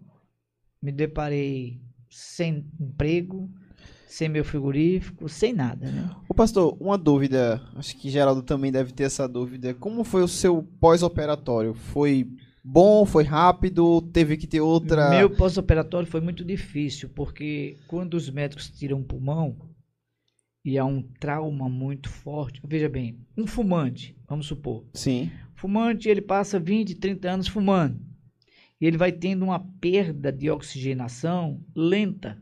Speaker 1: me deparei sem emprego, sem meu frigorífico, sem nada, né?
Speaker 2: Ô pastor, uma dúvida. Acho que Geraldo também deve ter essa dúvida. Como foi o seu pós-operatório? Foi bom? Foi rápido? Teve que ter outra.
Speaker 1: Meu pós-operatório foi muito difícil, porque quando os médicos tiram o pulmão e há um trauma muito forte, veja bem, um fumante, vamos supor,
Speaker 2: Sim.
Speaker 1: Fumante, ele passa 20, 30 anos fumando. E ele vai tendo uma perda de oxigenação lenta.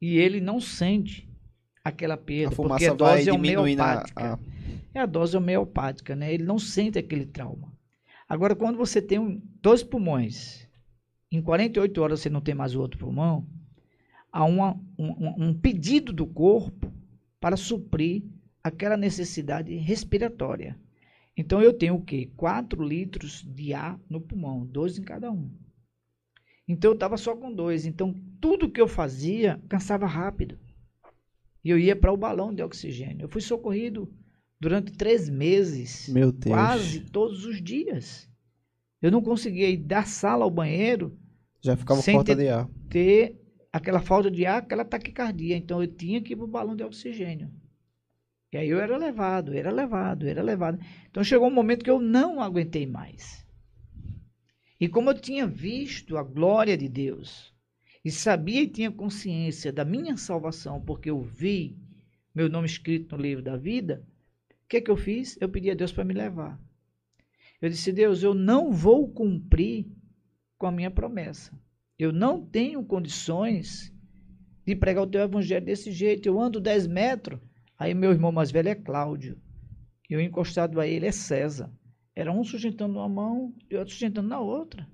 Speaker 1: E ele não sente aquela
Speaker 2: A
Speaker 1: perda, porque
Speaker 2: fumaça
Speaker 1: a dose é
Speaker 2: a,
Speaker 1: homeopática.
Speaker 2: a-
Speaker 1: É a dose homeopática, né? Ele não sente aquele trauma. Agora, quando você tem um- dois pulmões, em 48 horas você não tem mais o outro pulmão, há uma- um, um- pedido do corpo para suprir aquela necessidade respiratória. Então, eu tenho o quê? 4 litros de ar no pulmão, dois em cada um. Então, eu estava só com dois. Então, tudo que eu fazia cansava rápido. E eu ia para o balão de oxigênio. Eu fui socorrido durante três meses,
Speaker 2: Meu Deus.
Speaker 1: quase todos os dias. Eu não conseguia ir da sala ao banheiro
Speaker 2: Já ficava
Speaker 1: Sem
Speaker 2: falta
Speaker 1: ter-
Speaker 2: de ar.
Speaker 1: ter aquela falta de ar, aquela taquicardia. Então eu tinha que ir para o balão de oxigênio. E aí eu era levado, era levado, era levado. Então chegou um momento que eu não aguentei mais. E como eu tinha visto a glória de Deus, e sabia e tinha consciência da minha salvação, porque eu vi meu nome escrito no livro da vida, o que, que eu fiz? Eu pedi a Deus para me levar. Eu disse, Deus, eu não vou cumprir com a minha promessa. Eu não tenho condições de pregar o teu evangelho desse jeito. Eu ando 10 metros. Aí meu irmão mais velho é Cláudio. E eu encostado a ele é César. Era um sustentando uma mão e outro sustentando na outra.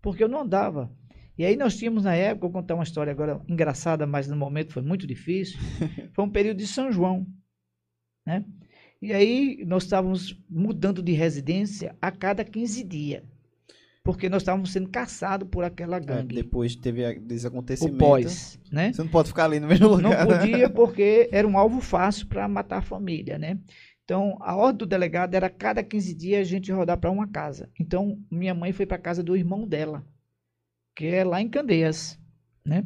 Speaker 1: Porque eu não andava. E aí nós tínhamos na época, vou contar uma história agora engraçada, mas no momento foi muito difícil. Foi um período de São João. Né? E aí nós estávamos mudando de residência a cada 15 dias. Porque nós estávamos sendo caçados por aquela
Speaker 2: É,
Speaker 1: gangue.
Speaker 2: depois teve a- desse
Speaker 1: o
Speaker 2: acontecimento.
Speaker 1: pós, né?
Speaker 2: Você não pode ficar ali no mesmo
Speaker 1: Não
Speaker 2: lugar.
Speaker 1: podia porque era um alvo fácil para matar a família, né? Então, a ordem do delegado era cada 15 dias a gente rodar para uma casa. Então, minha mãe foi para a casa do irmão dela, que é lá em Candeias, né?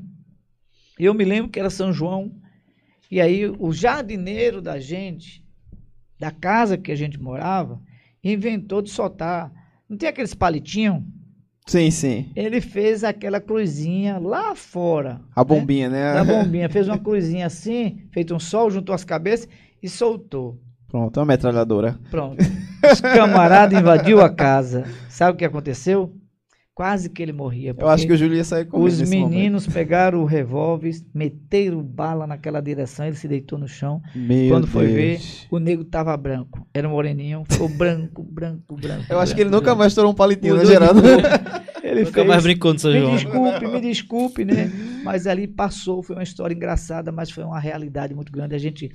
Speaker 1: Eu me lembro que era São João, e aí o jardineiro da gente, da casa que a gente morava, inventou de soltar, não tem aqueles palitinhos?
Speaker 2: Sim, sim.
Speaker 1: Ele fez aquela cruzinha lá fora.
Speaker 2: A
Speaker 1: né?
Speaker 2: bombinha, né?
Speaker 1: da bombinha, fez uma coisinha assim, feito um sol, juntou as cabeças e soltou.
Speaker 2: Pronto, uma metralhadora.
Speaker 1: Pronto. Os camaradas invadiu a casa. Sabe o que aconteceu? Quase que ele morria.
Speaker 2: Eu acho que o Júlio ia sair comigo
Speaker 1: Os
Speaker 2: nesse momento.
Speaker 1: meninos pegaram o revólver, meteram bala naquela direção, ele se deitou no chão.
Speaker 2: Meu
Speaker 1: Quando foi ver,
Speaker 2: Deus.
Speaker 1: o negro tava branco. Era um moreninho, ficou branco, branco, branco.
Speaker 2: Eu acho que ele
Speaker 1: branco,
Speaker 2: nunca mais estourou um palitinho, né, Geraldo?
Speaker 1: Ele
Speaker 3: Nunca
Speaker 1: fez,
Speaker 3: mais brincou no São
Speaker 1: me
Speaker 3: João.
Speaker 1: desculpe, me desculpe, né? Mas ali passou, foi uma história engraçada, mas foi uma realidade muito grande. A gente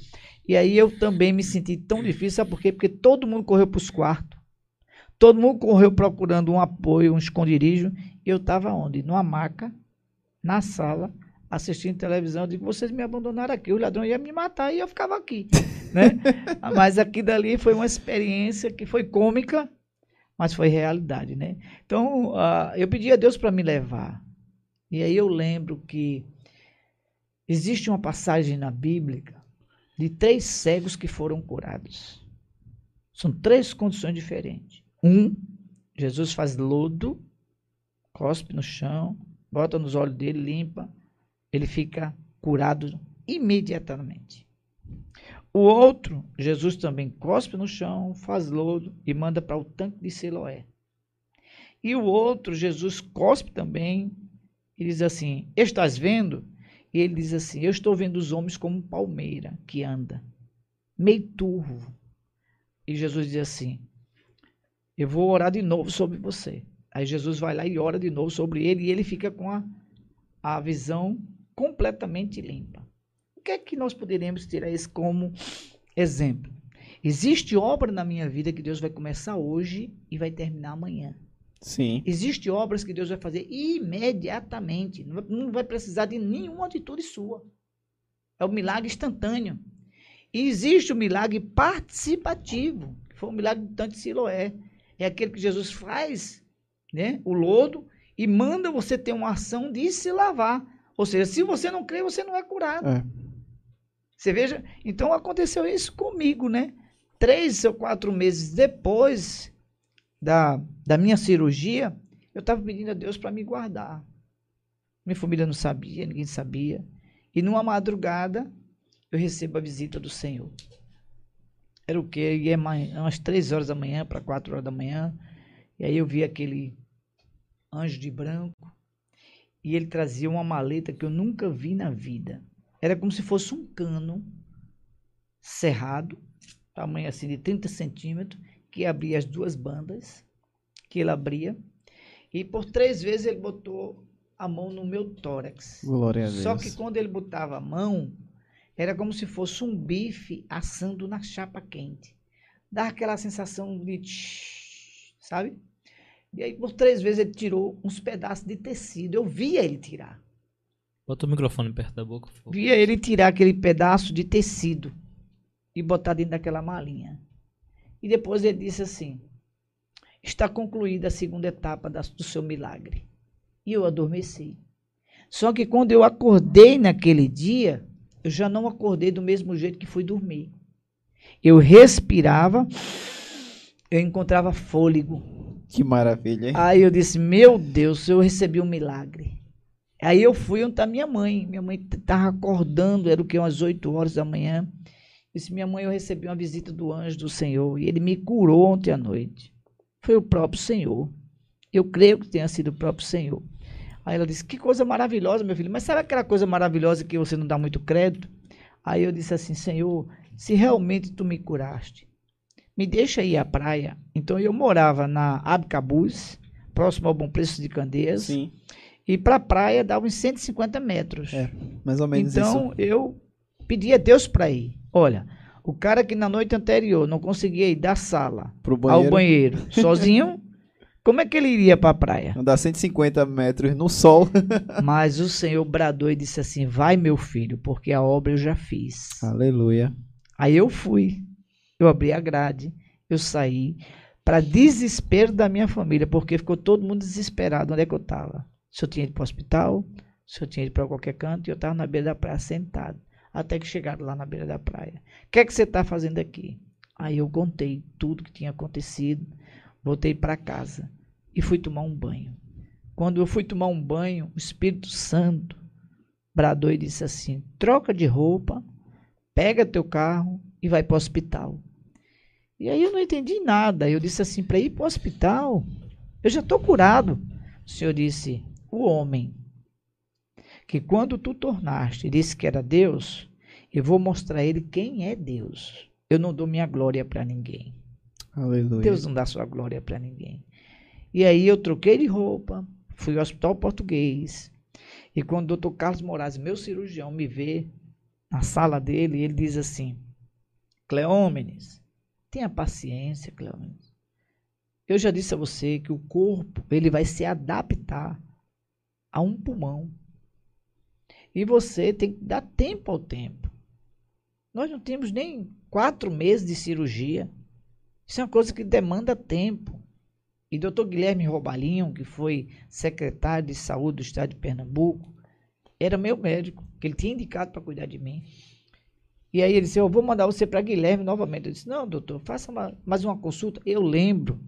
Speaker 1: e aí eu também me senti tão difícil, sabe por quê? Porque todo mundo correu para os quartos, todo mundo correu procurando um apoio, um esconderijo. E eu estava onde? Numa maca, na sala, assistindo televisão. Eu digo, vocês me abandonaram aqui, os ladrões iam me matar e eu ficava aqui, né? mas aqui dali foi uma experiência que foi cômica, mas foi realidade, né? Então, ah, eu pedi a Deus para me levar. E aí eu lembro que existe uma passagem na Bíblia de três cegos que foram curados. São três condições diferentes. Um, Jesus faz lodo, cospe no chão, bota nos olhos dele, limpa, ele fica curado imediatamente. O outro, Jesus também cospe no chão, faz lodo e manda para o tanque de Siloé. E o outro, Jesus cospe também e diz assim: Estás vendo? E ele diz assim: Eu estou vendo os homens como palmeira que anda, meio turvo. E Jesus diz assim: Eu vou orar de novo sobre você. Aí Jesus vai lá e ora de novo sobre ele e ele fica com a, a visão completamente limpa. O que é que nós poderíamos tirar isso como exemplo? Existe obra na minha vida que Deus vai começar hoje e vai terminar amanhã.
Speaker 2: Sim.
Speaker 1: Existem obras que Deus vai fazer imediatamente. Não vai- Não vai precisar de nenhuma atitude sua. É o milagre instantâneo. E existe o milagre participativo, que foi o milagre do tanque de Siloé. É aquele que Jesus faz, né, o lodo, e manda você ter uma ação de se lavar. Ou seja, se você não crê, você não é curado.
Speaker 2: É.
Speaker 1: Você veja, então aconteceu isso comigo, né? Três ou quatro meses depois da, da minha cirurgia, eu estava pedindo a Deus para me guardar. Minha família não sabia, ninguém sabia. E numa madrugada, eu recebo a visita do Senhor. Era o quê? Ia manhã, umas três horas da manhã para quatro horas da manhã. E aí eu vi aquele anjo de branco. E ele trazia uma maleta que eu nunca vi na vida. Era como se fosse um cano cerrado, tamanho assim de 30 centímetros, que abria as duas bandas, que ele abria. E por três vezes ele botou a mão no meu tórax.
Speaker 2: Glória a Deus.
Speaker 1: Só que quando ele botava a mão, era como se fosse um bife assando na chapa quente. Dá aquela sensação de tsh, sabe? E aí por três vezes ele tirou uns pedaços de tecido. Eu via ele tirar.
Speaker 3: Bota o microfone perto da boca. por favor.
Speaker 1: Via ele tirar aquele pedaço de tecido e botar dentro daquela malinha. E depois ele disse assim: Está concluída a segunda etapa do seu milagre. E eu adormeci. Só que quando eu acordei naquele dia, eu já não acordei do mesmo jeito que fui dormir. Eu respirava, eu encontrava fôlego.
Speaker 2: Que maravilha, hein?
Speaker 1: Aí eu disse, meu Deus, eu recebi um milagre. Aí eu fui onde está minha mãe. Minha mãe estava acordando, era o que, umas 8 horas da manhã. Disse, minha mãe, eu recebi uma visita do anjo do Senhor e ele me curou ontem à noite. Foi o próprio Senhor. Eu creio que tenha sido o próprio Senhor. Aí ela disse, que coisa maravilhosa, meu filho. Mas sabe aquela coisa maravilhosa que você não dá muito crédito? Aí eu disse assim, Senhor, se realmente tu me curaste, me deixa ir à praia. Então eu morava na Abcabuz, próximo ao Bom Preço de Candeias,
Speaker 2: Sim,
Speaker 1: e para a praia dava uns 150 metros.
Speaker 2: É, mais ou menos
Speaker 1: então
Speaker 2: isso.
Speaker 1: eu pedi a Deus para ir. Olha, o cara que na noite anterior não conseguia ir da sala
Speaker 2: Pro
Speaker 1: ao
Speaker 2: banheiro,
Speaker 1: banheiro sozinho, como é que ele iria para a praia?
Speaker 2: andar 150 metros no sol.
Speaker 1: Mas o Senhor bradou e disse assim: Vai, meu filho, porque a obra eu já fiz.
Speaker 2: Aleluia.
Speaker 1: Aí eu fui, eu abri a grade, eu saí, para desespero da minha família, porque ficou todo mundo desesperado onde é que eu estava. Se eu tinha ido para o hospital, se eu tinha ido para qualquer canto, e eu estava na beira da praia sentado, até que chegaram lá na beira da praia. O que é que você está fazendo aqui? Aí eu contei tudo que tinha acontecido, voltei para casa e fui tomar um banho. Quando eu fui tomar um banho, o Espírito Santo bradou e disse assim: troca de roupa, pega teu carro e vai para o hospital. E aí eu não entendi nada. Eu disse assim, para ir para o hospital, eu já estou curado. O Senhor disse, o homem, que quando tu tornaste, disse que era Deus, eu vou mostrar a ele quem é Deus. Eu não dou minha glória para ninguém.
Speaker 2: Aleluia.
Speaker 1: Deus não dá sua glória para ninguém. E aí eu troquei de roupa, fui ao hospital português. E quando o doutor Carlos Moraes, meu cirurgião, me vê na sala dele, ele diz assim: Cleômenes, tenha paciência, Cleômenes. Eu já disse a você que o corpo ele vai se adaptar a um pulmão. E você tem que dar tempo ao tempo. Nós não temos nem quatro meses de cirurgia. Isso é uma coisa que demanda tempo. E doutor Guilherme Robalinho, que foi secretário de saúde do estado de Pernambuco, era meu médico, que ele tinha indicado para cuidar de mim. E aí ele disse, eu vou mandar você para Guilherme novamente. Eu disse, não, doutor, faça uma, mais uma consulta. Eu lembro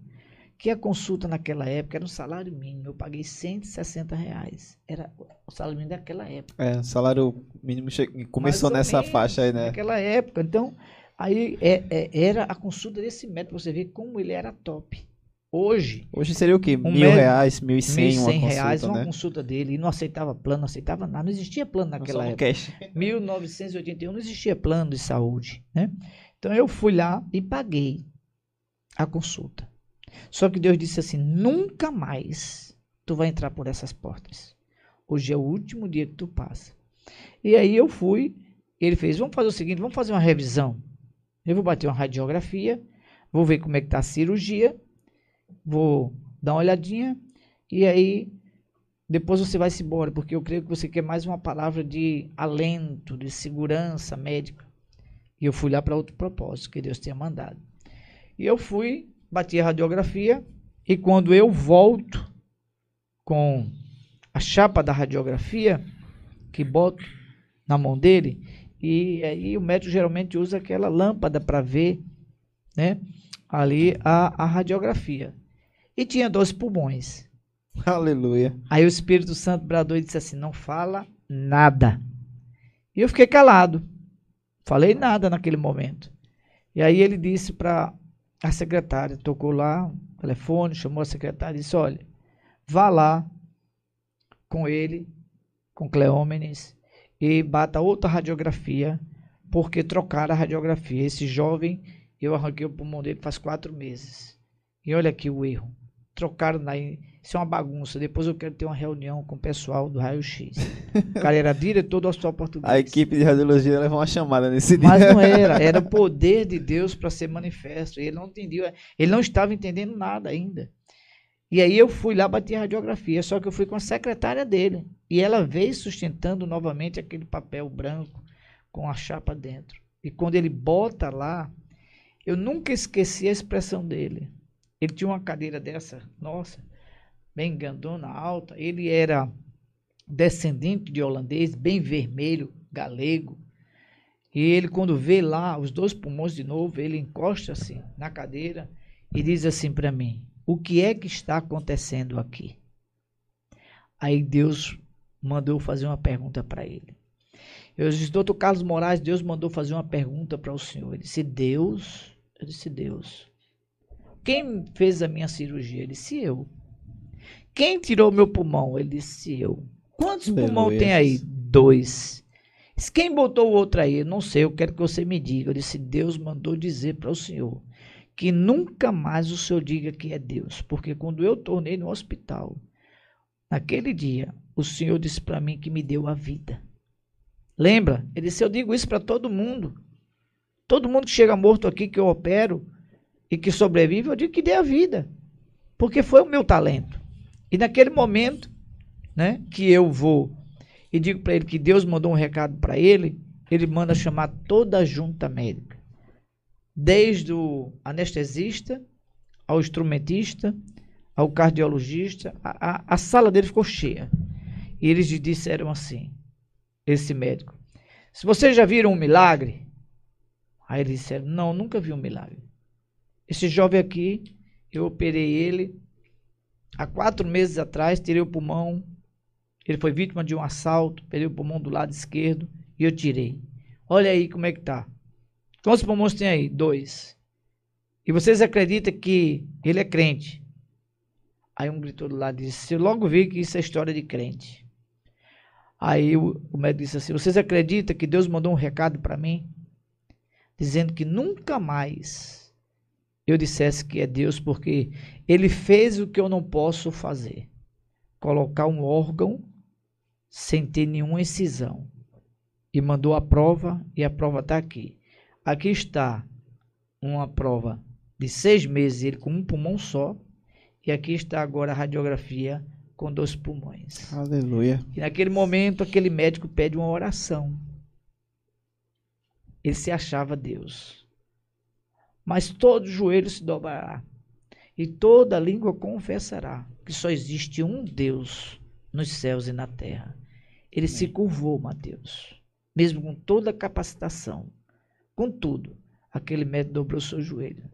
Speaker 1: que a consulta naquela época era um salário mínimo. Eu paguei 160 reais. Era o salário mínimo daquela época.
Speaker 2: É, salário mínimo começou nessa menos, faixa aí, né?
Speaker 1: Naquela época. Então, aí é, é, era a consulta desse médico, você vê como ele era top. Hoje.
Speaker 2: Hoje seria o quê? Um mil reais, mil e cem,
Speaker 1: uma consulta, reais, uma né? consulta dele. E não aceitava plano, não aceitava nada. Não existia plano naquela época. Cash. 1981 não existia plano de saúde, né? Então eu fui lá e paguei a consulta. Só que Deus disse assim: nunca mais tu vai entrar por essas portas. Hoje é o último dia que tu passa. E aí eu fui, ele fez: vamos fazer o seguinte, vamos fazer uma revisão. Eu vou bater uma radiografia, vou ver como é que está a cirurgia vou dar uma olhadinha e aí depois você vai se embora, porque eu creio que você quer mais uma palavra de alento, de segurança médica. E eu fui lá para outro propósito que Deus tinha mandado. E eu fui, bati a radiografia e quando eu volto com a chapa da radiografia que boto na mão dele, e aí o médico geralmente usa aquela lâmpada para ver, né, ali a, a radiografia e tinha dois pulmões.
Speaker 2: Aleluia.
Speaker 1: Aí o Espírito Santo bradou e disse assim: Não fala nada. E eu fiquei calado. Falei nada naquele momento. E aí ele disse para a secretária, tocou lá, o telefone, chamou a secretária e disse: Olha, vá lá com ele, com Cleómenes, e bata outra radiografia, porque trocaram a radiografia. Esse jovem, eu arranquei o pulmão dele faz quatro meses. E olha aqui o erro trocaram na. Isso é uma bagunça. Depois eu quero ter uma reunião com o pessoal do Raio X. O cara era diretor do Hospital Português.
Speaker 2: A equipe de radiologia levou uma chamada nesse dia.
Speaker 1: Mas não era. Era o poder de Deus para ser manifesto. Ele não entendia. Ele não estava entendendo nada ainda. E aí eu fui lá bater a radiografia. Só que eu fui com a secretária dele. E ela veio sustentando novamente aquele papel branco com a chapa dentro. E quando ele bota lá, eu nunca esqueci a expressão dele. Ele tinha uma cadeira dessa, nossa, bem grandona, alta. Ele era descendente de holandês, bem vermelho, galego. E ele, quando vê lá os dois pulmões de novo, ele encosta assim na cadeira e diz assim para mim: O que é que está acontecendo aqui? Aí Deus mandou fazer uma pergunta para ele. Eu disse, doutor Carlos Moraes, Deus mandou fazer uma pergunta para o senhor. Ele disse, Deus? Eu disse, Deus. Quem fez a minha cirurgia? Ele disse eu. Quem tirou meu pulmão? Ele disse eu. Quantos pulmões tem aí? Dois. Quem botou o outro aí? Não sei, eu quero que você me diga. Eu disse: Deus mandou dizer para o senhor que nunca mais o senhor diga que é Deus, porque quando eu tornei no hospital, naquele dia, o senhor disse para mim que me deu a vida. Lembra? Ele disse: Eu digo isso para todo mundo. Todo mundo que chega morto aqui que eu opero, e que sobrevive, eu digo que dê a vida. Porque foi o meu talento. E naquele momento, né, que eu vou e digo para ele que Deus mandou um recado para ele, ele manda chamar toda a junta médica. Desde o anestesista, ao instrumentista, ao cardiologista, a, a, a sala dele ficou cheia. E eles disseram assim, esse médico, se vocês já viram um milagre, aí eles disseram, não, nunca vi um milagre. Esse jovem aqui, eu operei ele há quatro meses atrás, tirei o pulmão. Ele foi vítima de um assalto, perdi o pulmão do lado esquerdo e eu tirei. Olha aí como é que tá. Quantos pulmões tem aí? Dois. E vocês acreditam que ele é crente? Aí um gritou do lado e disse: Eu logo vi que isso é história de crente. Aí o, o médico disse assim: Vocês acreditam que Deus mandou um recado para mim? Dizendo que nunca mais eu dissesse que é Deus, porque ele fez o que eu não posso fazer: colocar um órgão sem ter nenhuma incisão. E mandou a prova, e a prova está aqui. Aqui está uma prova de seis meses, ele com um pulmão só. E aqui está agora a radiografia com dois pulmões.
Speaker 2: Aleluia.
Speaker 1: E naquele momento, aquele médico pede uma oração. Ele se achava Deus. Mas todo joelho se dobrará. E toda língua confessará que só existe um Deus nos céus e na terra. Ele Amém. se curvou, Mateus. Mesmo com toda a capacitação. Contudo, aquele médico dobrou seu joelho